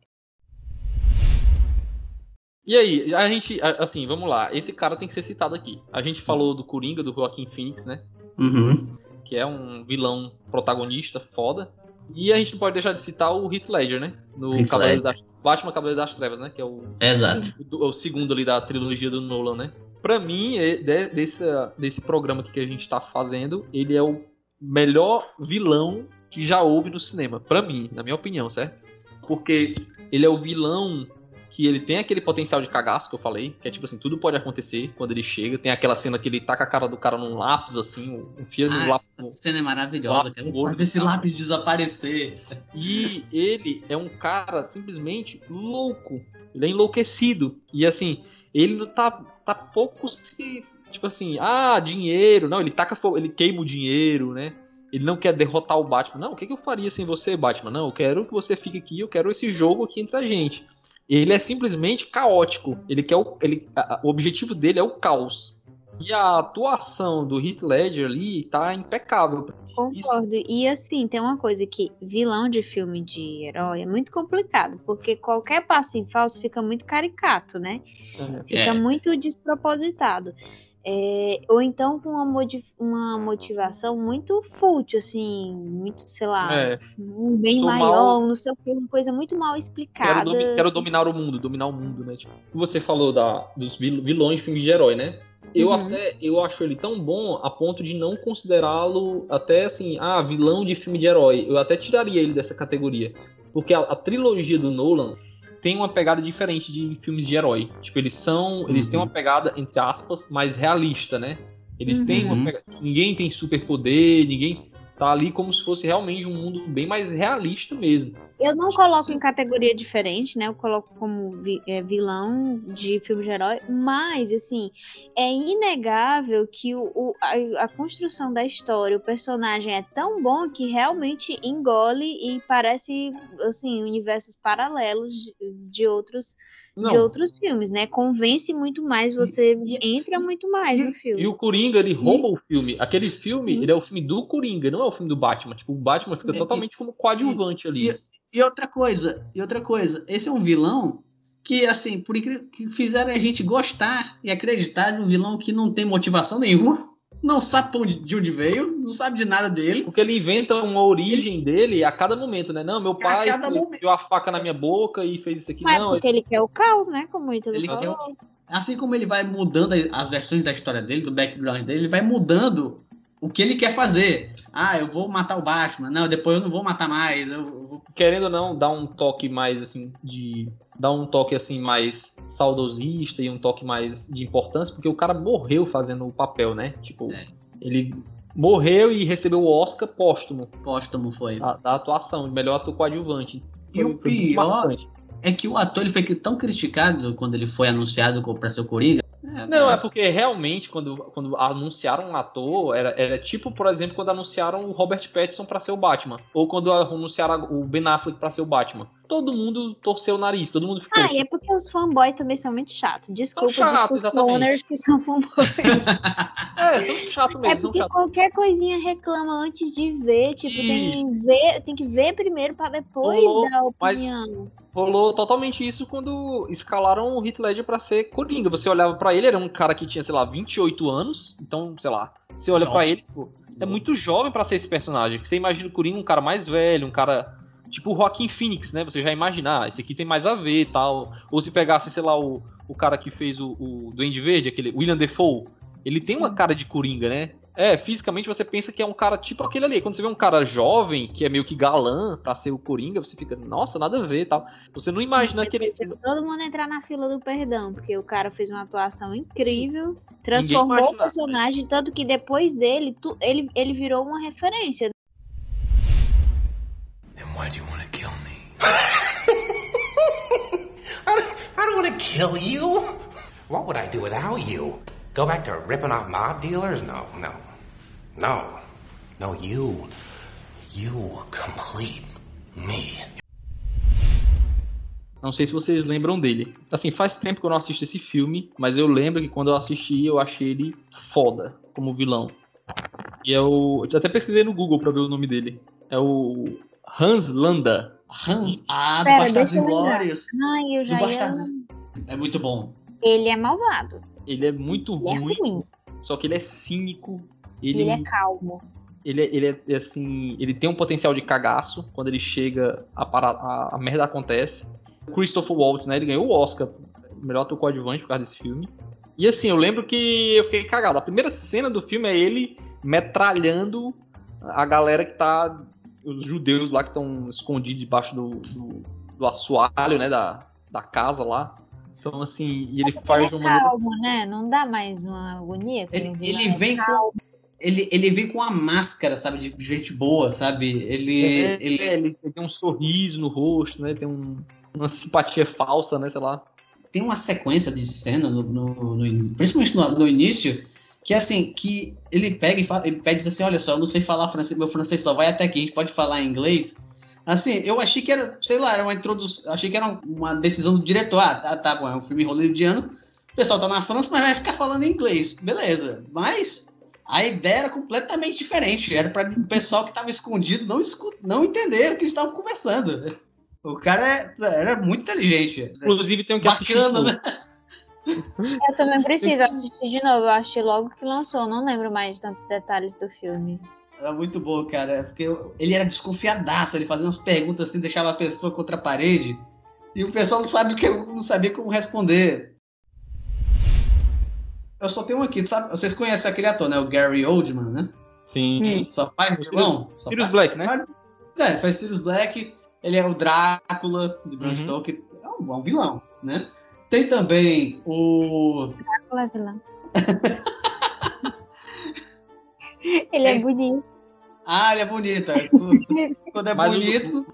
E aí, a gente, assim, vamos lá. Esse cara tem que ser citado aqui. A gente falou do Coringa, do Joaquin Phoenix, né? Uhum. Que é um vilão protagonista foda. E a gente não pode deixar de citar o Heath Ledger, né? No Heath Cavaleiro das, Batman Cavaleiro das Trevas, né? Que é o, Exato. o, o segundo ali da trilogia do Nolan, né? Pra mim, é- de- desse, desse programa aqui que a gente tá fazendo, ele é o melhor vilão que já houve no cinema. Pra mim, na minha opinião, certo? Porque ele é o vilão que ele tem aquele potencial de cagaço que eu falei, que é tipo assim, tudo pode acontecer quando ele chega. Tem aquela cena que ele taca a cara do cara num lápis, assim, enfia no Ah, lápis. essa cena é maravilhosa. Quero gordo. fazer esse lápis desaparecer. E ele é um cara simplesmente louco. Ele é enlouquecido. E assim, ele não tá, tá pouco se. Tipo assim, ah, dinheiro. Não, ele taca fogo, ele queima o dinheiro, né? Ele não quer derrotar o Batman. Não, o que, que eu faria sem você, Batman? Não, eu quero que você fique aqui, eu quero esse jogo aqui entre a gente. Ele é simplesmente caótico. Ele quer o, ele, a- o objetivo dele é o caos. E a atuação do Heath Ledger ali tá impecável. Concordo. E assim, tem uma coisa que vilão de filme de herói é muito complicado, porque qualquer passo em falso fica muito caricato, né? Fica É. muito despropositado. É, ou então com uma, uma motivação muito fútil, assim, muito, sei lá, É, um bem maior, mal- não sei o que, uma coisa muito mal Quero, explicada. domi- quero assim. dominar o mundo, dominar o mundo, né? Tipo, você falou da, dos vil- vilões de filmes de herói, né? Eu Uhum. até eu acho ele tão bom a ponto de não considerá-lo até assim, ah, vilão de filme de herói. Eu até tiraria ele dessa categoria. Porque a, a trilogia do Nolan tem uma pegada diferente de filmes de herói. Tipo, eles são. Eles têm Uhum. uma pegada, entre aspas, mais realista, né? Eles têm Uhum. uma pegada. Ninguém tem superpoder, ninguém. Tá ali como se fosse realmente um mundo bem mais realista mesmo. Eu não coloco Sim. em categoria diferente, né? Eu coloco como vi- é, vilão de filme de herói, mas, assim, é inegável que o, o- a, a construção da história, o personagem é tão bom que realmente engole e parece, assim, universos paralelos de, de outros, Não. de outros filmes, né? Convence muito mais, você entra muito mais no filme. E o Coringa, ele rouba o filme. Aquele filme, Uhum. ele é o filme do Coringa, não é o filme do Batman. Tipo, o Batman fica E- totalmente como coadjuvante ali. e- E outra coisa, e outra coisa, esse é um vilão que, assim, por incrível que fizeram a gente gostar e acreditar de um vilão que não tem motivação nenhuma, não sabe de onde veio, não sabe de nada dele. Porque ele inventa uma origem dele a cada momento, né? Não, meu pai deu a faca na minha boca e fez isso aqui. Mas não, porque ele quer o caos, né? Como Ele falou. quer Assim como ele vai mudando as versões da história dele, do background dele, ele vai mudando o que ele quer fazer. Ah, eu vou matar o Batman. Não, depois eu não vou matar mais. Eu vou... querendo ou não, dá um toque mais assim de. Dá um toque assim mais saudosista e um toque mais de importância, porque o cara morreu fazendo o papel, né? Tipo, É. ele morreu e recebeu o Oscar póstumo Póstumo foi. da, da atuação, de melhor ator coadjuvante. E o Foi- pior é que o ator ele foi tão criticado quando ele foi anunciado para ser o Coringa. Não, é porque realmente, quando, quando anunciaram um ator, era, era tipo, por exemplo, quando anunciaram o Robert Pattinson pra ser o Batman. Ou quando anunciaram o Ben Affleck pra ser o Batman. Todo mundo torceu o nariz, todo mundo ficou. Ah, e é porque os fanboys também são muito chatos. Desculpa, desculpa os cloners que são fanboys. É, são chatos É mesmo, são porque chatos. qualquer coisinha reclama antes de ver. Tipo, tem, ver, tem que ver primeiro pra depois dar mas- opinião. Rolou totalmente isso quando escalaram o Heath Ledger pra ser Coringa. Você olhava pra ele, era um cara que tinha, sei lá, 28 anos. Então, sei lá, você olha pra ele, pô, é muito jovem pra ser esse personagem. Você imagina o Coringa um cara mais velho, um cara tipo o Joaquim Phoenix, né? Você já imagina, ah, esse aqui tem mais a ver e tal. Ou se pegasse, sei lá, o, o cara que fez o, o Duende Verde, aquele William Defoe, ele tem uma cara de Coringa, né? É, fisicamente você pensa que é um cara tipo aquele ali. Quando você vê um cara jovem, que é meio que galã pra ser o Coringa, você fica, nossa, nada a ver e tal. Você não imagina que ele. Todo mundo entrar na fila do perdão, porque o cara fez uma atuação incrível, transformou o imaginava. personagem, tanto que depois dele, tu- ele, ele virou uma referência. Then why do you want to kill me? I don't, I don't want to kill you. What would I do without you? Go back to ripping off mob dealers? No, no. No. No, you. You complete me. Não sei se vocês lembram dele. Assim, faz tempo que eu não assisto esse filme, mas eu lembro que quando eu assisti, eu achei ele foda como vilão. E é o. Eu até pesquisei no Google pra ver o nome dele. É o Hans Landa. Hans, ah, do Pera, Bastardos. Inglórios. Ai, eu já ia... É muito bom. Ele é malvado. Ele é muito Ele é ruim, ruim. só que ele é cínico. Ele, Ele, é calmo. ele, é, ele é assim. Ele tem um potencial de cagaço. Quando ele chega, a, a, a merda acontece. Christopher Waltz, né? Ele ganhou o Oscar. Melhor ator coadjuvante por causa desse filme. E assim, eu lembro que eu fiquei cagado. A primeira cena do filme é ele metralhando a galera que tá. Os judeus lá que estão escondidos debaixo do, do, do assoalho, né? Da, da casa lá. Então, assim, e ele faz é uma maneira. calmo, né? Não dá mais uma agonia? Ele, ele vem com. Ele, ele vem com a máscara, sabe, de gente boa, sabe? Ele. É, ele... é, ele tem um sorriso no rosto, né? Tem um- uma simpatia falsa, né? Sei lá. tem uma sequência de cena, no, no- no in- principalmente no, no início, que assim, que ele pega e, fala, ele pede e diz assim, olha só, eu não sei falar francês, meu francês só vai até aqui, a gente pode falar inglês. Assim, eu achei que era, sei lá, era uma introdução, achei que era uma decisão do diretor, ah, tá, tá bom, é um filme hollywoodiano, o pessoal tá na França, mas vai ficar falando inglês, beleza. Mas a ideia era completamente diferente, era para o pessoal que tava escondido não, escu não entender o que eles estavam conversando. O cara é- era muito inteligente. Inclusive tem um que assistir. Bacana, de né? novo. Eu também preciso assistir de novo. Eu achei logo que lançou. Não lembro mais de tantos detalhes do filme. Era muito bom, cara. Porque eu- ele era desconfiadaço, ele fazia umas perguntas assim, deixava a pessoa contra a parede. E o pessoal não, sabe o que, não sabia como responder. Eu só tenho um aqui, sabe? Vocês conhecem aquele ator, né? O Gary Oldman, né? Sim. Só faz vilão? Só Sirius faz- Black, né? É, ele faz Sirius Black, ele é o Drácula de Bram Uhum. Stoker, é um, é um vilão, né? Tem também o. Olha lá. Ele é bonito. Ah, ele é bonito. é. Quando é Mas o- bonito.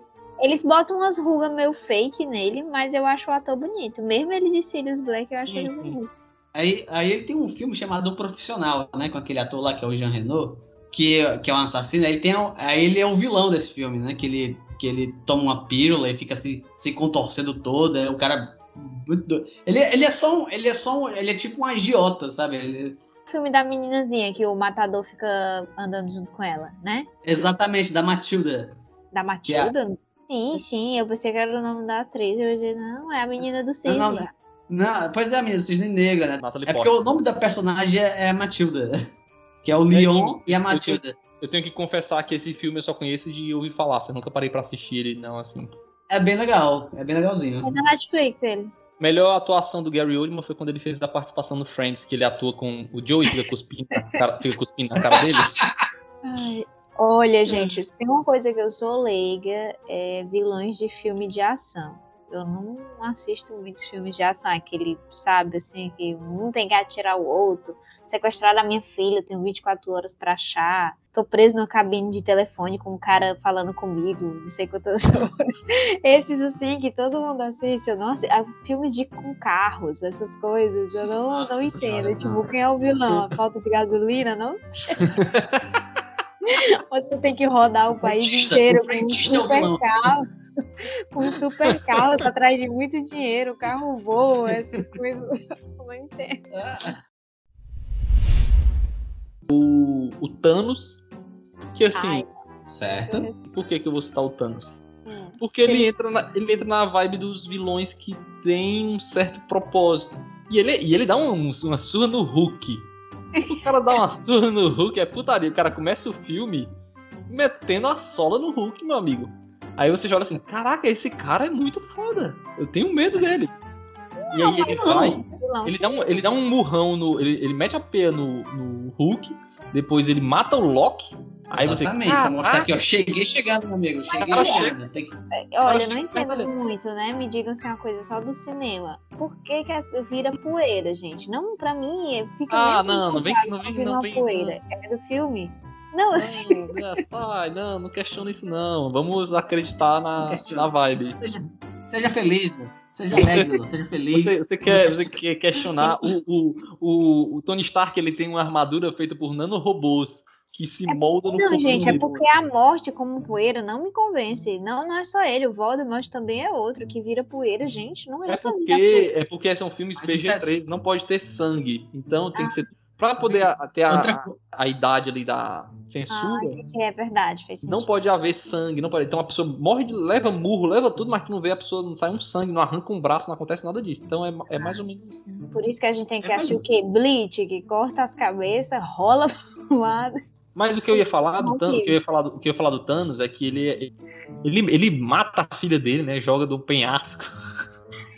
Eles botam umas rugas meio fake nele, mas eu acho o ator bonito. Mesmo ele de Sirius Black, eu acho ele sim. bonito. Aí, aí ele tem um filme chamado O Profissional, né? Com aquele ator lá que é o Jean Reno, que, que é um assassino. Aí, tem, um- aí ele é o vilão desse filme, né? Que ele, que ele toma uma pílula e fica se, se contorcendo todo. É o cara. muito doido. Ele, ele é só um. Ele é só um. Ele é tipo um agiota, sabe? Ele- filme da meninazinha que o matador fica andando junto com ela, né? exatamente, da Matilda. Da Matilda? Sim, sim. Eu pensei que era o nome da atriz. Eu disse, não, é a menina do Não, cisne. não, não, pois é, a menina, Cisne Negra, né? Natalie É porque Portman. o nome da personagem é, é a Matilda. Que é o Leon e a Matilda. Eu tenho que confessar que esse filme eu só conheço de ouvir falar. Eu nunca parei pra assistir ele, não, assim. É bem legal, é bem legalzinho. É na Netflix ele. Melhor atuação do Gary Oldman foi quando ele fez a participação no Friends, que ele atua com o Joey, fica cuspindo na cara, fica cuspindo na cara dele. Ai, Olha, gente, tem uma coisa que eu sou leiga, é vilões de filme de ação. Eu não assisto muitos filmes de ação, aquele, sabe, assim, que um tem que atirar o outro. Sequestrar a minha filha, tenho 24 horas pra achar. Tô preso numa cabine de telefone com um cara falando comigo, não sei quantas horas. Esses, assim, que todo mundo assiste. Eu não assisto. Ah, Filmes de, com carros, essas coisas, eu não, Nossa não entendo. Senhora, tipo, não. quem é o vilão? A falta de gasolina? Não sei. Você tem que rodar o país Frentista, inteiro com um super carro. Com um super carro atrás de muito dinheiro, o carro voa, essas coisas. Eu não entendo. O, o Thanos, que assim, Ai, Certo. por que, que eu vou citar o Thanos? Hum. Porque ele entra, na, ele entra na vibe dos vilões que tem um certo propósito. E ele, e ele dá um- uma surra no Hulk. O cara dá uma surra no Hulk, é putaria. O cara começa o filme metendo a sola no Hulk, meu amigo. Aí você já olha assim, caraca, esse cara é muito foda. Eu tenho medo dele. e aí ele não. vai, ele dá um, ele dá um murrão no. Ele, ele mete a peia no, no Hulk, depois ele mata o Loki. Aí você. Exatamente, pra mostrar "Caraca, aqui, ó. Cheguei chegando, meu amigo. Cheguei Cara, chegando. Tem que- Olha, eu não Olha, entendo olha. muito, né? Me digam se é uma coisa só do cinema. Por que, que é- vira poeira, gente? Não, pra mim, é- fica Ah, não, não vem, não vem, não uma vem. poeira. É do filme? Não, Não, não, sai, não, não questiona isso não. Vamos acreditar na, na vibe. Seja, seja feliz. Seja alegre, meu. seja feliz. Você, você quer, você quer questionar o, o, o, o Tony Stark, ele tem uma armadura feita por nanorobôs. que se molda no Não, corpo gente, é porque a morte como poeira não me convence. Não, não é só ele, o Voldemort também é outro que vira poeira, gente. Não é, É porque, é porque são filmes Mas isso é- PG-13, não pode ter sangue. Então tem que ser. Pra poder ter a, a, a idade ali da Ah, censura, entendi, é verdade, fez não pode haver sangue, não pode. Então a pessoa morre, de, leva murro, leva tudo, mas tu não vê a pessoa, não sai um sangue, não arranca um braço, não acontece nada disso. Então é, é mais ou menos assim. Por isso que a gente tem que É, mas- o quê? Bleach, que corta as cabeças, rola pro lado. Mas o que eu ia falar do Thanos, o que eu ia falar do, o que eu ia falar do Thanos é que ele, é- ele, ele mata a filha dele, né? Joga do penhasco.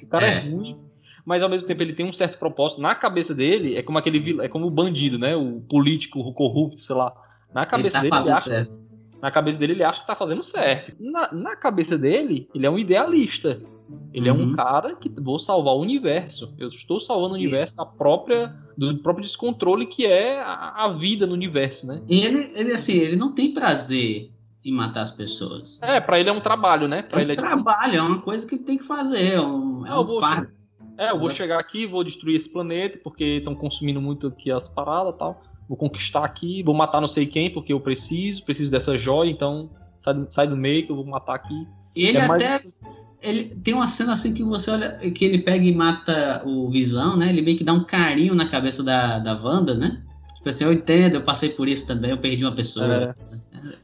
O cara é. É. ruim, mas ao mesmo tempo ele tem um certo propósito. Na cabeça dele, é como aquele é como o bandido, né? O político, o corrupto, sei lá. Na Ele cabeça tá dele, ele acha, certo. na cabeça dele, ele acha que tá fazendo certo. Na, na cabeça dele, ele é um idealista. Ele é um Uhum. cara que vou salvar o universo. Eu estou salvando o universo da própria do próprio descontrole que é a, a vida no universo, né? E ele, ele, assim, ele não tem prazer em matar as pessoas. É, pra ele é um trabalho, né? Pra É ele um é tipo, trabalho, é uma coisa que tem que fazer. É um, é um vou- fardo. É, eu vou Exato. chegar aqui, vou destruir esse planeta porque estão consumindo muito aqui as paradas e tal. Vou conquistar aqui, vou matar não sei quem porque eu preciso, preciso dessa joia, então sai do, sai do meio que eu vou matar aqui. E ele É mais- até. Ele tem uma cena assim que você olha, que ele pega e mata o Visão, né? Ele meio que dá um carinho na cabeça da, da Wanda, né? Tipo assim, eu entendo, eu passei por isso também, eu perdi uma pessoa. É.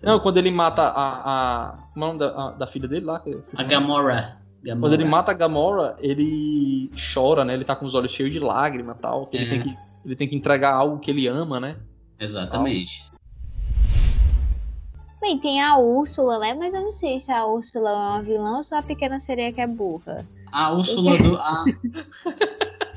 Não, quando ele mata a. a como é o nome da, a- da filha dele lá? A Gamora. Gamora. Quando ele mata a Gamora, ele chora, né? Ele tá com os olhos cheios de lágrima e tal. que Ele, É. tem que, ele tem que entregar algo que ele ama, né? Exatamente. Bem, tem a Úrsula, né? Mas eu não sei se a Úrsula é uma vilã ou só a pequena sereia que é burra. A Úrsula do. A...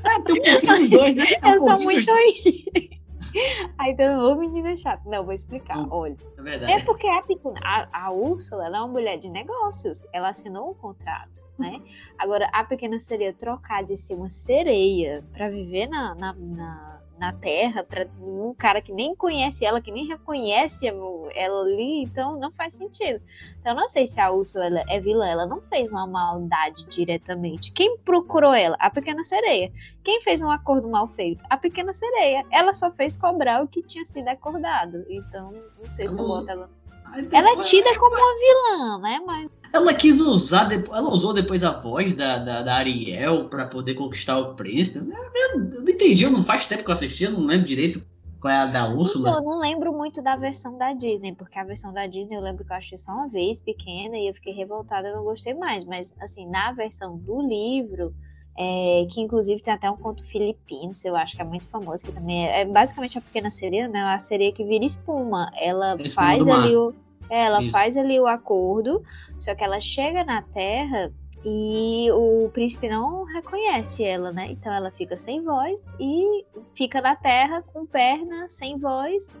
É, tem um pouquinho dos dois, né? Um eu sou pouquinho muito ruim. Aí então, ô menina chata. Não, vou explicar. Hum. Olha. É verdade. É porque a, pequena- a, a Úrsula ela é uma mulher de negócios. Ela assinou um contrato, né? Agora, a pequena sereia trocar de ser uma sereia pra viver na, na, na, na Terra, pra um cara que nem conhece ela, que nem reconhece ela ali, então não faz sentido. Então, eu não sei se a Úrsula ela é vilã. Ela não fez uma maldade diretamente. Quem procurou ela? A pequena sereia. Quem fez um acordo mal feito? A pequena sereia. Ela só fez cobrar o que tinha sido acordado. Então, não sei se eu boto ela. Ela é tida como uma vilã, né? Mas Ela quis usar, depois, ela usou depois a voz da, da, da Ariel pra poder conquistar o príncipe. Eu, eu não entendi, eu não faz tempo que eu assisti, eu não lembro direito qual é a da Úrsula. então, eu não lembro muito da versão da Disney, porque a versão da Disney eu lembro que eu achei só uma vez pequena e eu fiquei revoltada, eu não gostei mais. Mas, assim, na versão do livro, é, que inclusive tem até um conto filipino, eu acho que é muito famoso, que também é, é basicamente a pequena sereia, né? A sereia que vira espuma. Ela Espuma faz ali o. é, Ela Isso. faz ali o acordo, só que ela chega na Terra e o príncipe não reconhece ela, né? Então ela fica sem voz e fica na Terra com perna, sem voz.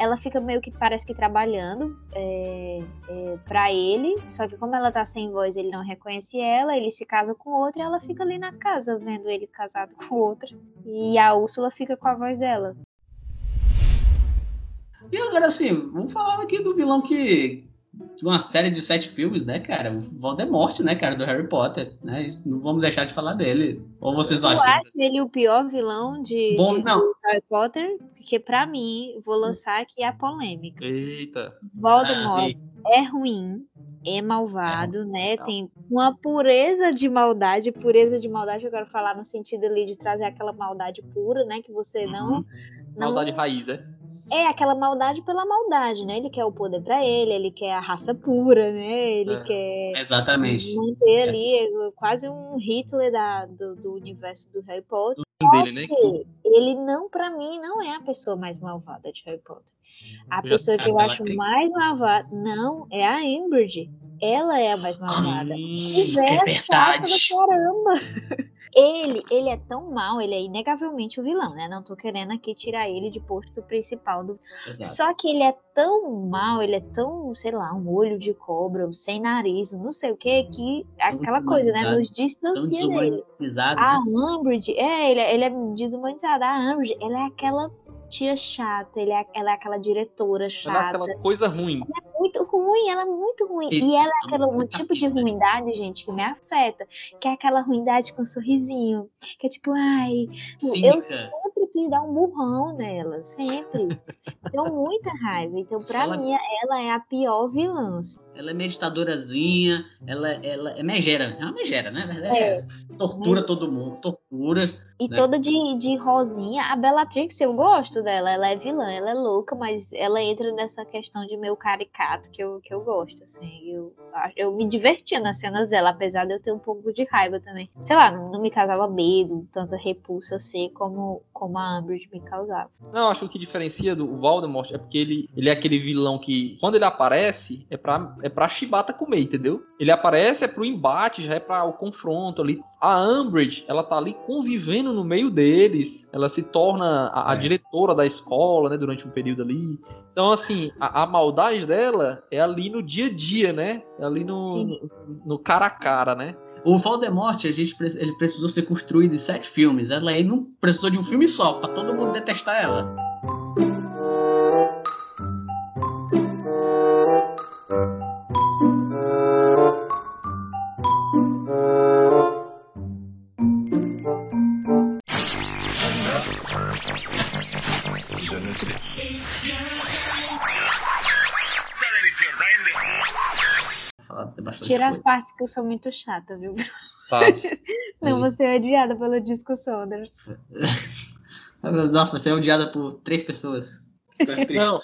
Ela fica meio que parece que trabalhando é, é, para ele, só que como ela tá sem voz, ele não reconhece ela, ele se casa com outra e ela fica ali na casa vendo ele casado com outra. E a Úrsula fica com a voz dela. E agora assim, vamos falar aqui do vilão que. De Uma série de sete filmes, né, cara? O Voldemort, né, cara, do Harry Potter, né? Não vamos deixar de falar dele. Ou vocês não Eu acham? acho ele o pior vilão de, Bom, de- não. Harry Potter, porque pra mim, vou lançar aqui a polêmica. Eita. Voldemort Ah, é ruim, é malvado, né? Tem uma pureza de maldade, pureza de maldade eu quero falar no sentido ali de trazer aquela maldade pura, né? Que você não, Uhum. não Maldade raiz, é? É aquela maldade pela maldade, né? Ele quer o poder pra ele, ele quer a raça pura, né? Ele É. quer Exatamente. manter ali é, quase um Hitler da, do, do universo do Harry Potter. dele, né? que ele não, pra mim, não é a pessoa mais malvada de Harry Potter. A Já- pessoa que eu acho mais malvada, não, é a Umbridge. Ela é a mais malvada. Hum, é verdade. do caramba. Ele, ele é tão mal, ele é inegavelmente o vilão, né? Não tô querendo aqui tirar ele de posto principal do. Exato. Só que ele é tão mal, ele é tão, sei lá, um olho de cobra, um sem nariz, não sei o que, que aquela coisa, né? Nos distancia dele. A né? Umbridge, é, ele, é- ele é desumanizado. A Umbridge, ela é aquela tia chata, ele é, ela é aquela diretora Ela é chata. aquela coisa ruim. Muito ruim, ela é muito ruim. E- E ela é aquela, um Muita tipo de pinta. ruindade, gente, que me afeta. Que é aquela ruindade com sorrisinho. Que é tipo, ai, eu Cínica. sempre e dar um burrão nela, sempre. Tenho muita raiva. Então, pra Ela- mim, ela é a pior vilã. Ela é meditadorazinha, ela, ela é megera. É uma megera, né? É, É. Tortura todo mundo, tortura. E né? toda de, de rosinha. A Bellatrix, eu gosto dela. Ela é vilã, ela é louca, mas ela entra nessa questão de meio caricato que eu, que eu gosto, assim. Eu, eu me divertia nas cenas dela, apesar de eu ter um pouco de raiva também. Sei lá, não, não me causava medo, tanta repulsa assim como, como a Umbridge me causava. Não, acho que o que diferencia do Voldemort é porque ele, ele é aquele vilão que, quando ele aparece, é pra, é pra chibata comer, entendeu? Ele aparece é pro embate, já é pra o confronto ali. A Umbridge, ela tá ali convivendo no meio deles, ela se torna a, a É. diretora da escola, né, durante um período ali. Então, assim, a, a maldade dela é ali no dia a dia, né? É ali no, no, no cara a cara, né? O Voldemort, a gente, ele precisou ser construído em sete filmes. Ela aí não precisou de um filme só, pra todo mundo detestar ela. Tira as partes que eu sou muito chata, viu? Não, você é odiada pela discussão, Anderson. Nossa, vai ser odiada por três pessoas. Não.